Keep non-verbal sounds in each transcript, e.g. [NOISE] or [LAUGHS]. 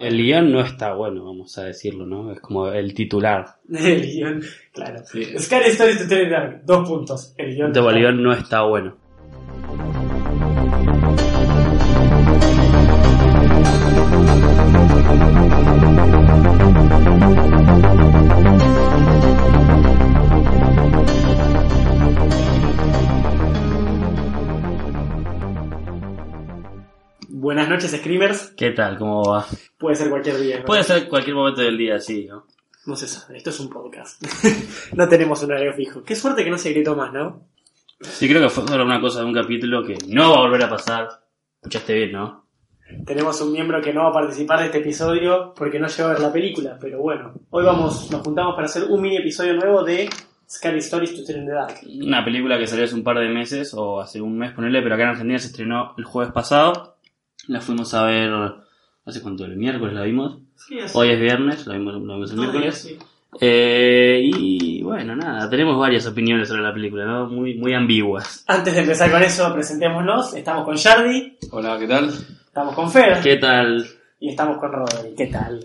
El guion no está bueno, vamos a decirlo, ¿no? Es como el titular. [LAUGHS] El guion, claro. Scary Stories to Tell in the Dark, dos puntos. El guion. El guion no está bueno. Buenas noches, Screamers. ¿Qué tal? ¿Cómo va? Puede ser cualquier día. ¿no? Puede ser cualquier momento del día, sí, ¿no? No se sabe, esto es un podcast. [LAUGHS] no tenemos un horario fijo. Qué suerte que no se gritó más, ¿no? Sí, creo que fue solo una cosa de un capítulo que no va a volver a pasar. Escuchaste bien, ¿no? Tenemos un miembro que no va a participar de este episodio porque no llegó a ver la película, pero bueno, hoy vamos, nos juntamos para hacer un mini episodio nuevo de Scary Stories to Tell in the Dark. Una película que salió hace un par de meses o hace un mes, ponerle, pero acá en Argentina se estrenó el jueves pasado. La fuimos a ver, ¿hace cuánto? El miércoles la vimos. Sí. Hoy es viernes, la vimos, la vimos el miércoles. sí. Eh, y bueno, nada, tenemos varias opiniones sobre la película, ¿no? Muy, muy ambiguas. Antes de empezar con eso, presentémonos. Estamos con Yardi, Hola, ¿qué tal? estamos con Fer ¿Qué tal? y estamos con Rodri. ¿Qué tal?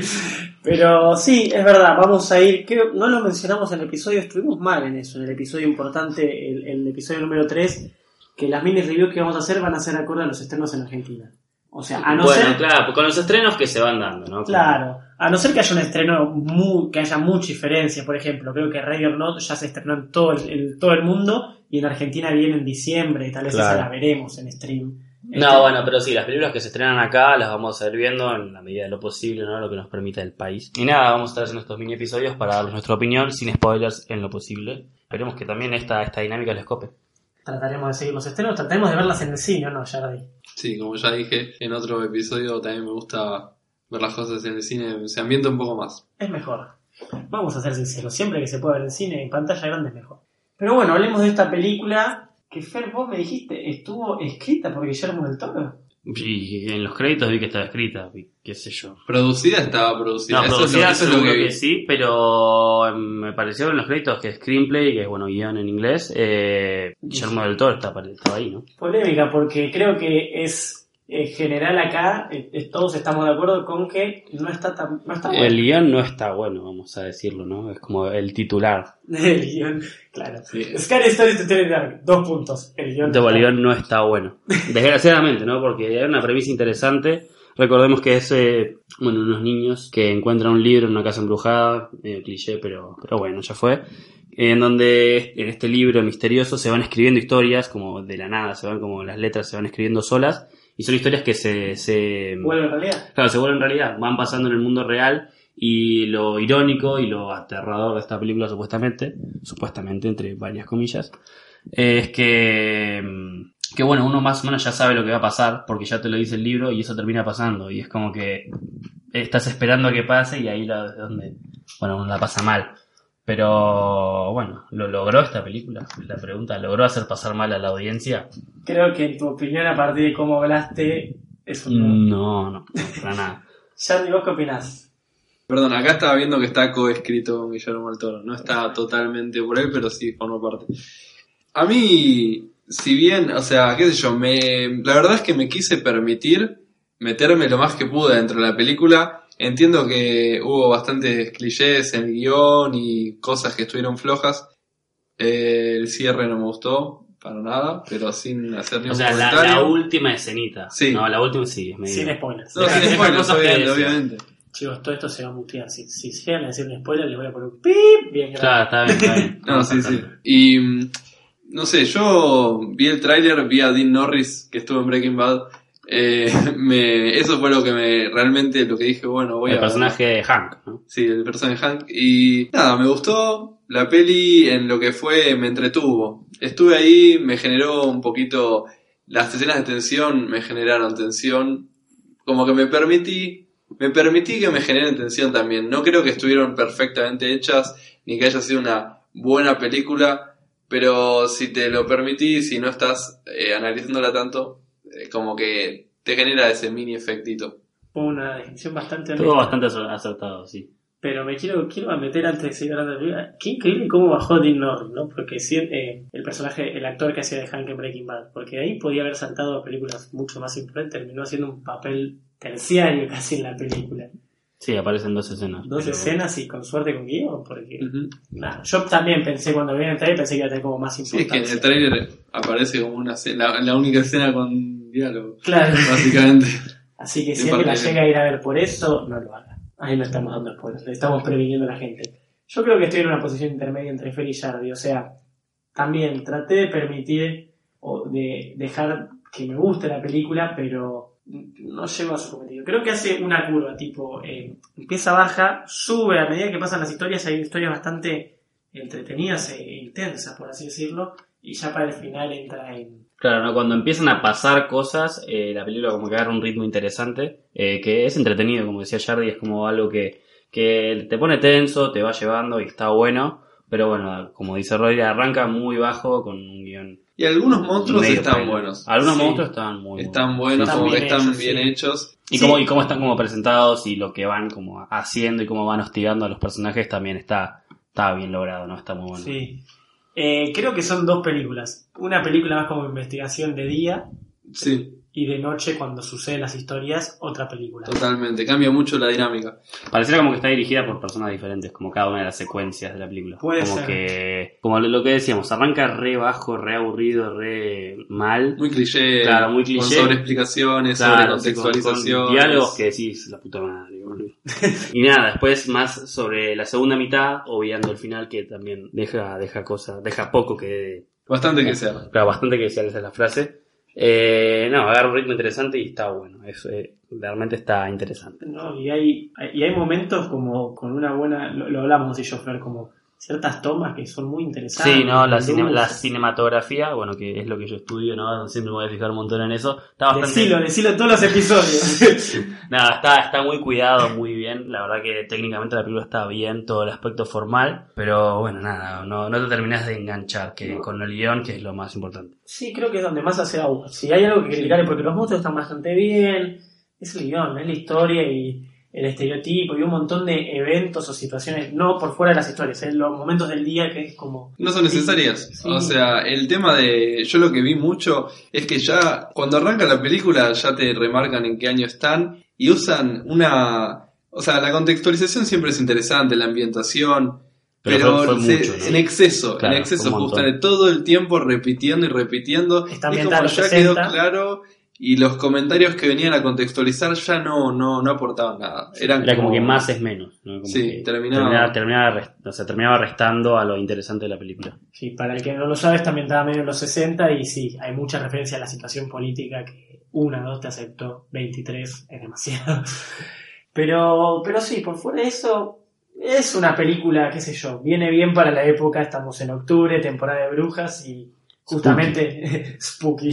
[LAUGHS] pero sí, es verdad, vamos a ir. Creo, no lo mencionamos en el episodio, estuvimos mal en eso, en el episodio importante, el, el episodio número 3, que las mini reviews que vamos a hacer van a ser acorde a los estrenos en Argentina. O sea, a no bueno, ser. claro, pues con los estrenos que se van dando, ¿no? Claro, a no ser que haya un estreno mu- que haya mucha diferencia, por ejemplo, creo que Ready or Not ya se estrenó en todo el, en todo el mundo y en Argentina viene en diciembre, y tal vez Claro. esa la veremos en stream. Este, No, bueno, pero sí, las películas que se estrenan acá las vamos a ir viendo en la medida de lo posible, ¿no? Lo que nos permita el país. Y nada, vamos a estar haciendo estos mini episodios para darles nuestra opinión, sin spoilers en lo posible. Esperemos que también esta, esta dinámica les cope. Trataremos de seguir los estrenos, trataremos de verlas en el cine, ¿no, Yardi? Sí, como ya dije en otro episodio, también me gusta ver las cosas en el cine, se ambienta un poco más. Es mejor. Vamos a ser sinceros, siempre que se pueda ver en cine, en pantalla grande es mejor. Pero bueno, hablemos de esta película que Fer, vos me dijiste, estuvo escrita por Guillermo del Toro. Y en los créditos vi que estaba escrita, vi- qué sé yo. Producida estaba producida, No, eso, producida es lo, eso es lo seguro que sí, pero em, me pareció en los créditos que screenplay, que es bueno, guion en inglés, eh, Guillermo del Toro estaba, estaba ahí, ¿no? Polémica, porque creo que es eh, general acá, eh, eh, todos estamos de acuerdo con que no está tan no está bueno. El guion no está bueno, vamos a decirlo, ¿no? Es como el titular. [LAUGHS] El guion, claro. Sí. Scary Stories to Tell Dark, dos puntos. El guion. De Bolívar no está bueno. Desgraciadamente, ¿no? Porque hay una premisa interesante. Recordemos que es, eh, bueno, unos niños que encuentran un libro en una casa embrujada, medio cliché, pero, pero bueno, ya fue. En donde en este libro misterioso se van escribiendo historias como de la nada, se van como las letras se van escribiendo solas. Y son historias que se, se, Vuelve en realidad. Claro, se vuelven realidad, van pasando en el mundo real y lo irónico y lo aterrador de esta película supuestamente, supuestamente entre varias comillas, es que, mm, que bueno, uno más o menos ya sabe lo que va a pasar porque ya te lo dice el libro y eso termina pasando y es como que estás esperando a que pase y ahí la, donde, bueno, uno la pasa mal. Pero bueno, ¿lo logró esta película? La pregunta, ¿logró hacer pasar mal a la audiencia? Creo que en tu opinión, a partir de cómo hablaste, es un no. No, no, para [LAUGHS] nada. Charlie, ¿vos qué opinás? Perdón, acá estaba viendo que está coescrito con Guillermo del Toro, no está totalmente por él, pero sí forma parte. A mí, si bien, o sea, qué sé yo, me, la verdad es que me quise permitir meterme lo más que pude dentro de la película. Entiendo que hubo bastantes clichés en el guion y cosas que estuvieron flojas. Eh, el cierre no me gustó, para nada, pero sin hacer O ningún sea, la, comentario. la última escenita. Sí. No, la última sí, es. Sin spoilers. No, sin spoilers, obviamente. Chicos, todo esto se va a mutear. Si, si llegan a decir un spoiler, les voy a poner un pip bien grande. Claro, está bien, está bien. [LAUGHS] No, sí, sí. Y mm, no sé, yo vi el tráiler, vi a Dean Norris que estuvo en Breaking Bad. Eh, [LAUGHS] me, eso fue lo que me realmente lo que dije, bueno, voy El a personaje de Hank, ¿no? Sí, el personaje Hank. Y nada, me gustó. La peli en lo que fue me entretuvo. Estuve ahí, me generó un poquito. Las escenas de tensión me generaron tensión. Como que me permití. Me permití que me generen tensión también. No creo que estuvieron perfectamente hechas, ni que haya sido una buena película. Pero si te lo permitís, si no estás eh, analizándola tanto, como que te genera ese mini efectito. Fue una descripción bastante Estuvo bastante acer- acertado, sí. Pero me quiero, quiero meter antes de seguir hablando de la película. Qué increíble cómo bajó Dean Norris, ¿no? Porque sí, eh, el personaje, el actor que hacía de Hank en Breaking Bad. Porque ahí podía haber saltado a películas mucho más importantes. Terminó haciendo un papel terciario [LAUGHS] casi en la película. Sí, aparecen dos escenas. Dos pero- escenas y con suerte con guion. Porque, Ujú. nada, yo también pensé cuando vi el trailer, pensé que iba a tener como más Sí, es que en importancia. el trailer aparece como una escena, la, la única escena con diálogo, Claro. básicamente. [LAUGHS] Así que si alguien la llega a ir a ver por eso, no lo haga. Ahí no estamos dando spoilers, le estamos previniendo a la gente. Yo creo que estoy en una posición intermedia entre Fer y Jardy, o sea, también traté de permitir o de dejar que me guste la película, pero no llego a su cometido. Creo que hace una curva, tipo, eh, empieza baja, sube a medida que pasan las historias, hay historias bastante entretenidas e intensas, por así decirlo, y ya para el final entra en... Claro, ¿no? cuando empiezan a pasar cosas, eh, la película como que agarra un ritmo interesante, eh, que es entretenido, como decía Jardy, es como algo que, que te pone tenso, te va llevando y está bueno, pero bueno, como dice Roy, arranca muy bajo con un guion. Y algunos monstruos están pelo. buenos. Algunos Sí. monstruos están muy Están buenos, Están como que bien están hechos, bien sí. hechos. Y, Sí. cómo, y cómo están como presentados y lo que van como haciendo y cómo van hostigando a los personajes también está, está bien logrado, ¿no? Está muy bueno. Sí. Eh, creo que son dos películas. Una película más como investigación de día Sí, y de noche cuando suceden las historias, otra película. totalmente. Cambia mucho la dinámica. Pareciera como que está dirigida por personas diferentes, como cada una de las secuencias de la película. Puede como ser. que, como lo- que decíamos, arranca re bajo, re aburrido, re mal. Muy cliché. Claro, muy Con cliché. sobreexplicaciones, Claro, sobre con- con contextualización. diálogos que decís, la puta madre, [LAUGHS] y nada, después más sobre la segunda mitad, obviando el final que también deja, deja cosas, deja poco que, Bastante que sea. claro, bastante que decía esa es la frase. Eh, no, agarra un ritmo interesante y está bueno, es, eh, realmente está interesante. No, y hay, y hay momentos como con una buena, lo, hablamos y yo, como ciertas tomas que son muy interesantes. Sí, no, la, cine- la cinematografía, bueno, que es lo que yo estudio, ¿no? Siempre me voy a fijar un montón en eso. Está bastante... Decilo, decilo todos los episodios. [LAUGHS] Nada, está, está muy cuidado, muy bien. La verdad que técnicamente la película está bien, todo el aspecto formal. Pero bueno, nada, no, no te terminas de enganchar que con el guion, que es lo más importante. sí, creo que es donde más hace agua. Si hay algo que criticar es porque los monstruos están bastante bien, es el guion, es la historia y el estereotipo y un montón de eventos o situaciones, no por fuera de las historias, en los momentos del día que es como... No son necesarias. Sí. O sea, el tema de. Yo lo que vi mucho es que ya. Cuando arranca la película, ya te remarcan en qué año están. Y usan una. O sea, la contextualización siempre es interesante, la ambientación. Pero Pero, fue- fue se- mucho, ¿no? en exceso, Claro, en exceso, justamente todo el tiempo repitiendo y repitiendo. Está y como ya quedó 60. claro. Y los comentarios que venían a contextualizar ya no, no, no aportaban nada. Eran Era como que más es menos. ¿no? Como Sí, que terminaba- terminaba, terminaba, rest- o sea, terminaba restando a lo interesante de la película. Sí, para el que no lo sabe, está ambientada medio en los 60 y sí, hay mucha referencia a la situación política que una, dos te aceptó, 23 es demasiado. [LAUGHS] Pero, pero sí, por fuera de eso, es una película, qué sé yo, viene bien para la época, estamos en octubre, temporada de brujas y justamente [LAUGHS] spooky,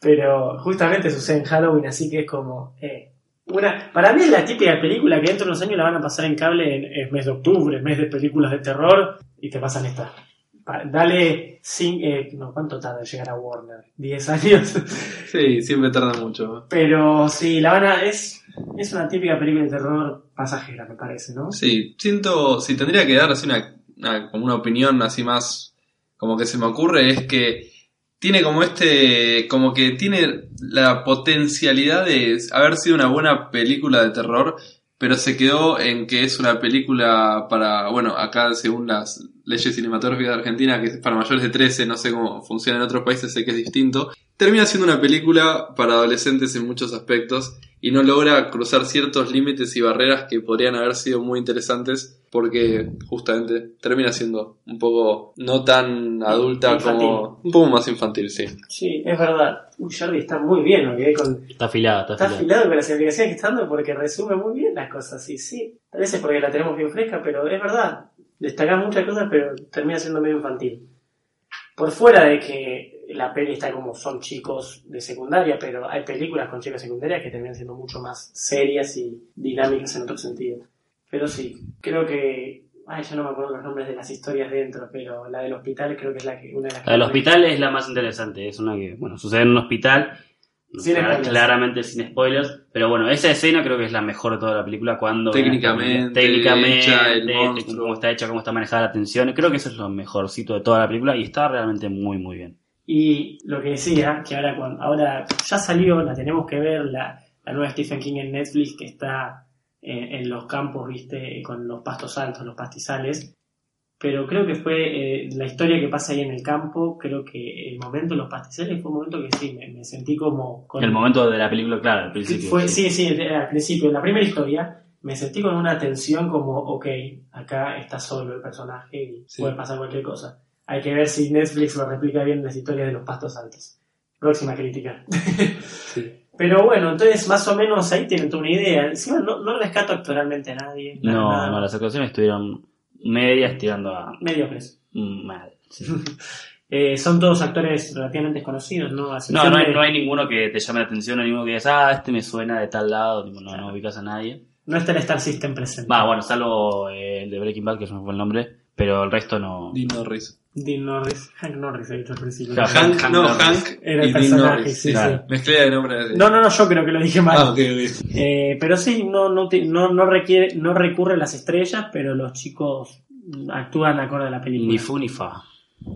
pero justamente sucede en Halloween, así que es como... eh, una, para mí es la típica película que dentro de unos años la van a pasar en cable en mes de octubre, mes de películas de terror, y te pasan esta. Dale, cin- eh, no, ¿cuánto tarda en llegar a Warner? ¿10 años? [LAUGHS] Sí, siempre tarda mucho. Pero sí, la van a, es, es una típica película de terror pasajera, me parece, ¿no? Sí, siento, si tendría que dar así una, una- como una opinión así más, como que se me ocurre, es que tiene como este, como que tiene la potencialidad de haber sido una buena película de terror, pero se quedó en que es una película para, bueno, acá según las leyes cinematográficas de Argentina, que es para mayores de 13, no sé cómo funciona en otros países, sé que es distinto, termina siendo una película para adolescentes en muchos aspectos y no logra cruzar ciertos límites y barreras que podrían haber sido muy interesantes porque justamente termina siendo un poco no tan adulta Infantil. como un poco más infantil, sí. Sí, es verdad. Uy, Jordi está muy bien, ¿no? Que con, Está afilado, está está afilado. afilado con las explicaciones que está dando porque resume muy bien las cosas, sí, sí. Tal vez es porque la tenemos bien fresca, pero es verdad. Destaca muchas cosas, pero termina siendo medio infantil. Por fuera de que la peli está como son chicos de secundaria, pero hay películas con chicos secundarias que terminan siendo mucho más serias y dinámicas en otro sentido. Pero sí, creo que. Ay, ya no me acuerdo los nombres de las historias dentro, pero la del hospital creo que es la que, una de las que. La del hospital es la más interesante, es una que, bueno, sucede en un hospital Sin Clara- spoilers. claramente sin spoilers. Pero bueno, esa escena creo que es la mejor de toda la película cuando... Técnicamente, técnicamente, cómo está hecha, cómo está manejada la tensión. Creo que eso es lo mejorcito de toda la película y está realmente muy, muy bien. Y lo que decía, que ahora, cuando, ahora ya salió, la tenemos que ver, la, la nueva Stephen King en Netflix que está en, en los campos, viste, con los pastos altos, los pastizales. Pero creo que fue eh, la historia que pasa ahí en el campo, creo que el momento de los pastizales fue un momento que sí, me, me sentí como... Con, El momento de la película, claro, al principio. Fue, sí, sí, al principio, en la primera historia, me sentí con una tensión como, ok, acá está solo el personaje y Sí. puede pasar cualquier cosa. Hay que ver si Netflix lo replica bien en las historias de los pastos altos. Próxima crítica. [LAUGHS] Pero bueno, entonces más o menos ahí tienen una idea. Encima no, no rescato actoralmente a nadie. No, nada. no, las actuaciones estuvieron medias tirando a Mediocres. mal. sí. [LAUGHS] Eh, son todos actores relativamente desconocidos, ¿no? No, no hay, de- no hay ninguno que te llame la atención, hay ninguno que digas, ah, este me suena de tal lado, no, no ubicas a nadie. no está el Star System presente. Va, bueno, salvo eh, el de Breaking Bad, que no fue el nombre, pero el resto no. Dean Norris. Dean Norris. Hank Norris, he dicho al principio. Claro, Hank, Hank no, Norris. Hank Era el y Dean personaje, Norris. sí, claro. sí. Mezclé de nombre. de- No, no, no, yo creo que lo dije mal. Ah, ok, ok. Eh, pero sí, no, no, no, no requiere, no recurre a las estrellas, pero los chicos actúan acorde a la película. Ni fu ni fa.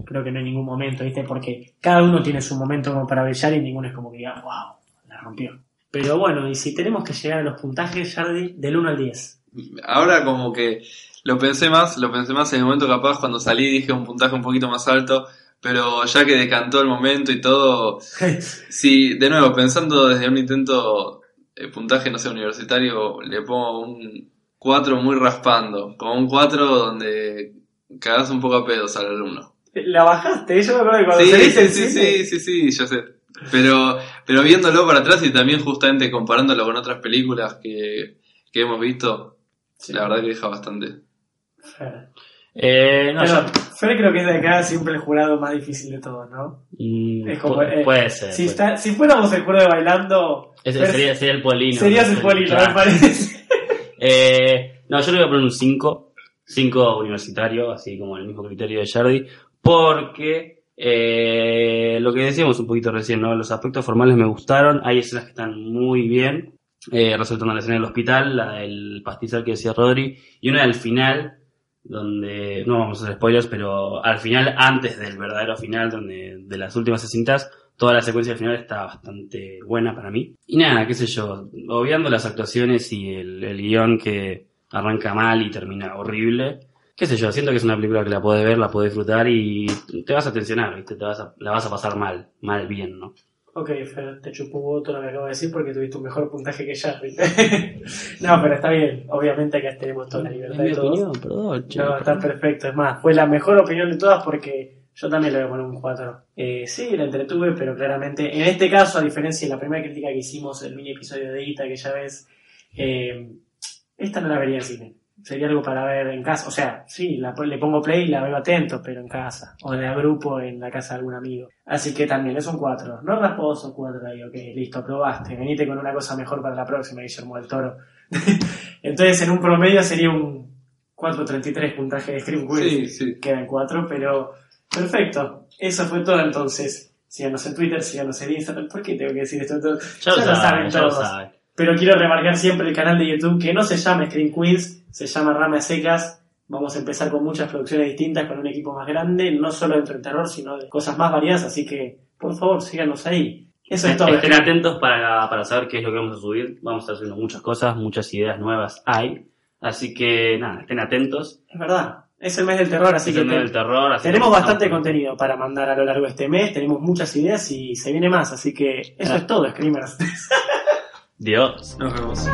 Creo que no hay ningún momento, ¿viste? Porque cada uno tiene su momento como para brillar y ninguno es como que diga, wow, la rompió. Pero bueno, y si tenemos que llegar a los puntajes, Jardi, del 1 al 10. Ahora como que lo pensé más, lo pensé más en el momento capaz cuando salí dije un puntaje un poquito más alto, pero ya que decantó el momento y todo, [LAUGHS] sí, de nuevo, pensando desde un intento de puntaje, no sé, universitario, le pongo un 4 muy raspando, como un 4 donde cagás un poco a pedos al alumno. La bajaste, yo me acuerdo que cuando Sí, saliste sí, el sí, cine- sí, sí, sí, yo sé. Pero, pero viéndolo para atrás y también justamente comparándolo con otras películas que, que hemos visto, Sí. la verdad que deja bastante. Eh, no, Pero yo- Fer creo que es de acá siempre el jurado más difícil de todos, ¿no? mm, Es como, eh, puede ser. Si, puede está, si fuéramos el jurado de bailando, sería, sería el polino. serías el polino, Claro. me parece. [LAUGHS] Eh, no, yo le voy a poner un 5. 5 universitario, así como el mismo criterio de Jardy. Porque eh, lo que decíamos un poquito recién, ¿no? Los aspectos formales me gustaron. Hay escenas que están muy bien. Eh, resaltando la escena del hospital, la del pastizal que decía Rodri. Y una del final, donde. No vamos a hacer spoilers, pero al final, antes del verdadero final, donde de las últimas cintas, toda la secuencia del final está bastante buena para mí. Y nada, qué sé yo, obviando las actuaciones y el, guion que arranca mal y termina horrible. Qué sé yo, siento que es una película que la puedes ver, la puedes disfrutar y te vas a tensionar, ¿viste? Te vas a, la vas a pasar mal, mal bien, ¿no? Ok, Fer, te chupo un voto lo que acabo de decir porque tuviste un mejor puntaje que ya. [LAUGHS] no, pero está bien. Obviamente acá tenemos toda la libertad de todos. perdón, No, está perfecto. Es más, fue la mejor opinión de todas porque yo también le voy a poner un 4. Eh, sí, la entretuve, pero claramente, en este caso, a diferencia de la primera crítica que hicimos, el mini episodio de Ita, que ya ves, eh, esta no la vería en cine. Sería algo para ver en casa. O sea, sí, la- le pongo play y la veo atento, pero en casa. O de a grupo en la casa de algún amigo. Así que también es un 4. No rasposo 4 ahí, ok, listo, aprobaste. Venite con una cosa mejor para la próxima, Guillermo del Toro. [LAUGHS] Entonces, en un promedio sería un 4.33 puntaje de Scream Queens Sí, sí. queda en 4, pero perfecto. Eso fue todo entonces. Síganos en Twitter, síganos en Instagram. ¿Por qué tengo que decir esto? todo? Ya Ya lo saben, lo todos. saben. Pero quiero remarcar siempre el canal de YouTube que no se llama Screen Queens, se llama Rama Secas. Vamos a empezar con muchas producciones distintas, con un equipo más grande, no solo dentro del terror, sino de cosas más variadas. Así que, por favor, síganos ahí. Eso es todo. Estén atentos para, para saber qué es lo que vamos a subir. Vamos a estar subiendo muchas cosas, muchas ideas nuevas hay. Así que nada, estén atentos. Es verdad. Es el mes del terror, así Es que el te- del terror. así tenemos que bastante estamos- contenido para mandar a lo largo de este mes. Tenemos muchas ideas y se viene más. Así que eso Ah. es todo, Screamers. [LAUGHS] Dios. Nos vemos.